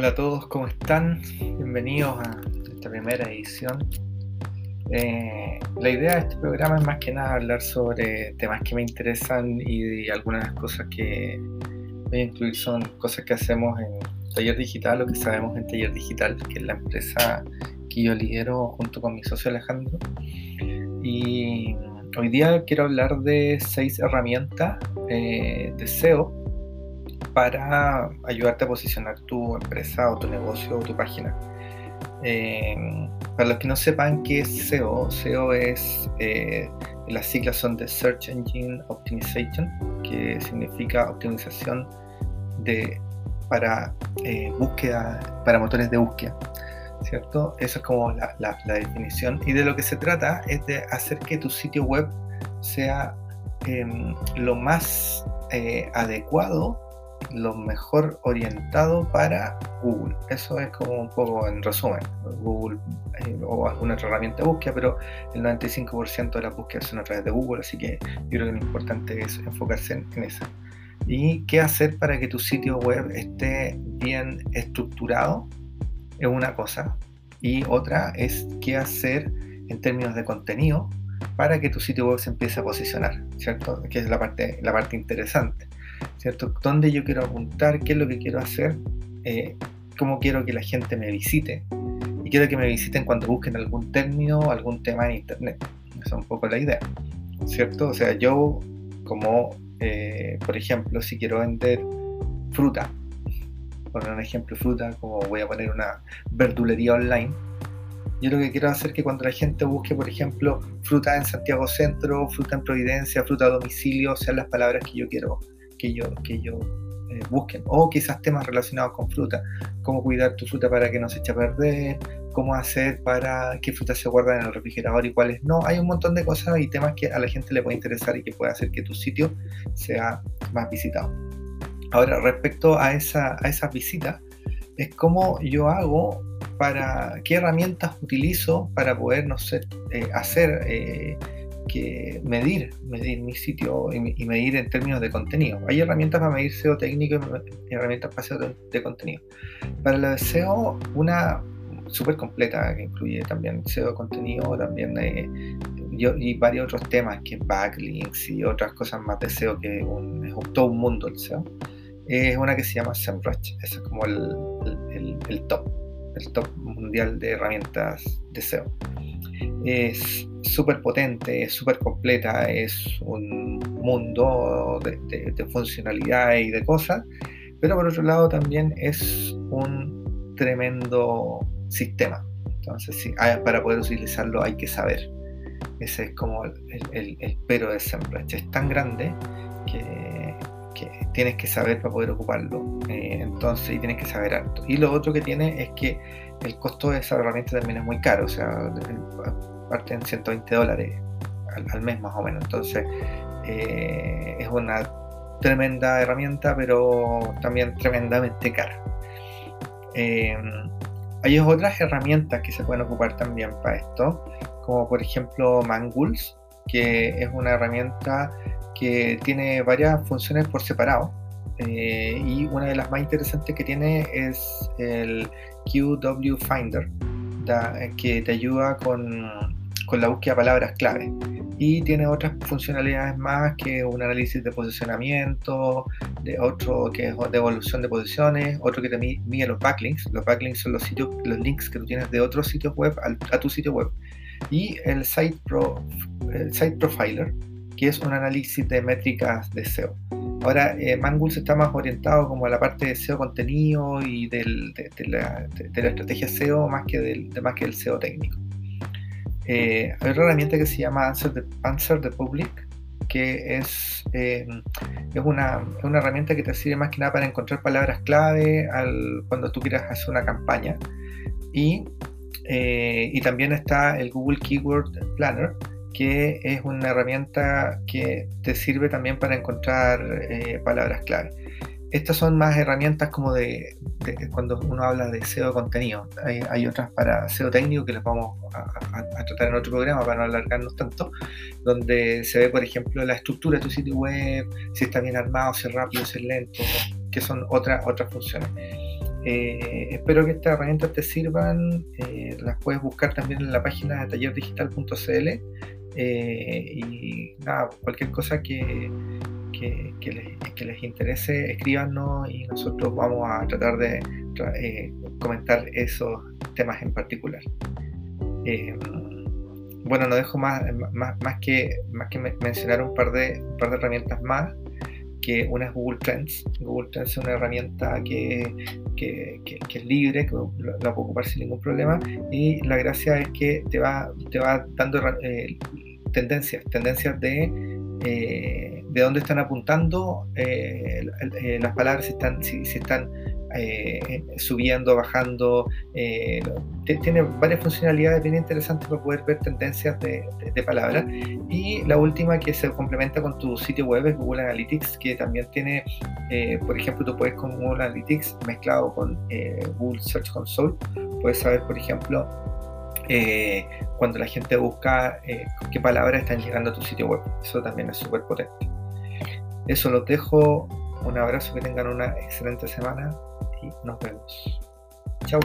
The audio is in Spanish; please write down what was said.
Hola a todos, ¿cómo están? Bienvenidos a esta primera edición. Eh, la idea de este programa es más que nada hablar sobre temas que me interesan y algunas cosas que voy a incluir son cosas que hacemos en Taller Digital o que sabemos en Taller Digital, que es la empresa que yo lidero junto con mi socio Alejandro. Y hoy día quiero hablar de seis herramientas eh, de SEO para ayudarte a posicionar tu empresa o tu negocio o tu página. Eh, para los que no sepan qué es SEO, SEO es, eh, las siglas son de Search Engine Optimization, que significa optimización de, para eh, búsqueda, para motores de búsqueda. ¿Cierto? Eso es como la, definición. Y de lo que se trata es de hacer que tu sitio web sea em, lo más adecuado lo mejor orientado para Google. Eso es como un poco en resumen. Google eh, o alguna otra herramienta de búsqueda, pero el 95% de las búsquedas son a través de Google, así que yo creo que lo importante es enfocarse en, en eso. ¿Y qué hacer para que tu sitio web esté bien estructurado? Es una cosa. Y otra es qué hacer en términos de contenido para que tu sitio web se empiece a posicionar, ¿cierto? Que es la parte, la parte interesante. ¿Cierto? ¿Dónde yo quiero apuntar? ¿Qué es lo que quiero hacer? Eh, ¿Cómo quiero que la gente me visite? Y quiero que me visiten cuando busquen algún término, algún tema en Internet. Esa es un poco la idea, ¿cierto? O sea, yo como, eh, por ejemplo, si quiero vender fruta, poner un ejemplo fruta, como voy a poner una verdulería online, yo lo que quiero hacer es que cuando la gente busque, por ejemplo, fruta en Santiago Centro, fruta en Providencia, fruta a domicilio, sean las palabras que yo quiero que yo, que yo eh, busquen. O quizás temas relacionados con fruta, cómo cuidar tu fruta para que no se eche a perder, cómo hacer para qué frutas se guardan en el refrigerador y cuáles no. Hay un montón de cosas y temas que a la gente le puede interesar y que puede hacer que tu sitio sea más visitado. Ahora, respecto a, esa, a esas visitas, es cómo yo hago para, qué herramientas utilizo para poder, no sé, eh, hacer... Eh, que medir, medir mi sitio y, medir en términos de contenido. Hay herramientas para medir SEO técnico y herramientas para SEO de, contenido. Para la SEO, una súper completa que incluye también SEO de contenido, también eh, y varios otros temas que backlinks y otras cosas más de SEO que es todo un mundo el SEO. Es una que se llama SEMrush, ese es como el, el top, el top mundial de herramientas de SEO es súper potente, es súper completa, es un mundo de, funcionalidad y de cosas, pero por otro lado también es un tremendo sistema. Entonces, sí, para poder utilizarlo hay que saber. Ese es como el, pero de SEMrush. Es tan grande que, tienes que saber para poder ocuparlo. Eh, entonces, y tienes que saber harto. Y lo otro que tiene es que el costo de esa herramienta también es muy caro, o sea, parte en 120 dólares al, mes más o menos. Entonces, eh, es una tremenda herramienta, pero también tremendamente cara. Eh, hay otras herramientas que se pueden ocupar también para esto, como por ejemplo Mangools, que es una herramienta que tiene varias funciones por separado. Eh, y una de las más interesantes que tiene es el QW Finder, que te ayuda con, con, la búsqueda de palabras clave. Y tiene otras funcionalidades más que un análisis de posicionamiento, de otro que es de evolución de posiciones, otro que te mide los backlinks. Los backlinks son los sitios, los links que tú tienes de otros sitios web a, tu sitio web. Y el Site, Pro, el Site Profiler, que es un análisis de métricas de SEO. Ahora, eh, está más orientado como a la parte de SEO contenido y de, la, estrategia SEO más que del, más que el SEO técnico. Eh, hay otra herramienta que se llama Answer the, Answer the Public, que es, eh, es, una, una, herramienta que te sirve más que nada para encontrar palabras clave al, cuando tú quieras hacer una campaña. Y, eh, y también está el Google Keyword Planner, que es una herramienta que te sirve también para encontrar eh, palabras clave. Estas son más herramientas como de, cuando uno habla de SEO de contenido. Hay, otras para SEO técnico que las vamos a, tratar en otro programa para no alargarnos tanto, donde se ve, por ejemplo, la estructura de tu sitio web, si está bien armado, si es rápido, si es lento, que son otras otras funciones. Eh, espero que estas herramientas te sirvan. Eh, las puedes buscar también en la página de tallerdigital.cl. y nada, cualquier cosa que, les, interese, escríbanos y nosotros vamos a tratar de comentar esos temas en particular. bueno, no dejo más, que, mencionar un par de herramientas más que una es Google Trends. Google Trends es una herramienta que, que, es libre, que la, puedo ocupar sin ningún problema y la gracia es que te va, te va dando eh, tendencias, tendencias de, eh, de dónde están apuntando eh, las palabras, si están, si, si están eh, subiendo, bajando. Eh, tiene varias funcionalidades bien interesantes para poder ver tendencias de, palabras. Y la última que se complementa con tu sitio web es Google Analytics, que también tiene, eh, por ejemplo, tú puedes con Google Analytics mezclado con Google Search Console, puedes saber, por ejemplo, cuando la gente busca qué palabras están llegando a tu sitio web. Eso también es súper potente. Eso lo dejo. Un abrazo, que tengan una excelente semana y nos vemos. Chao.